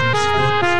forms. forms.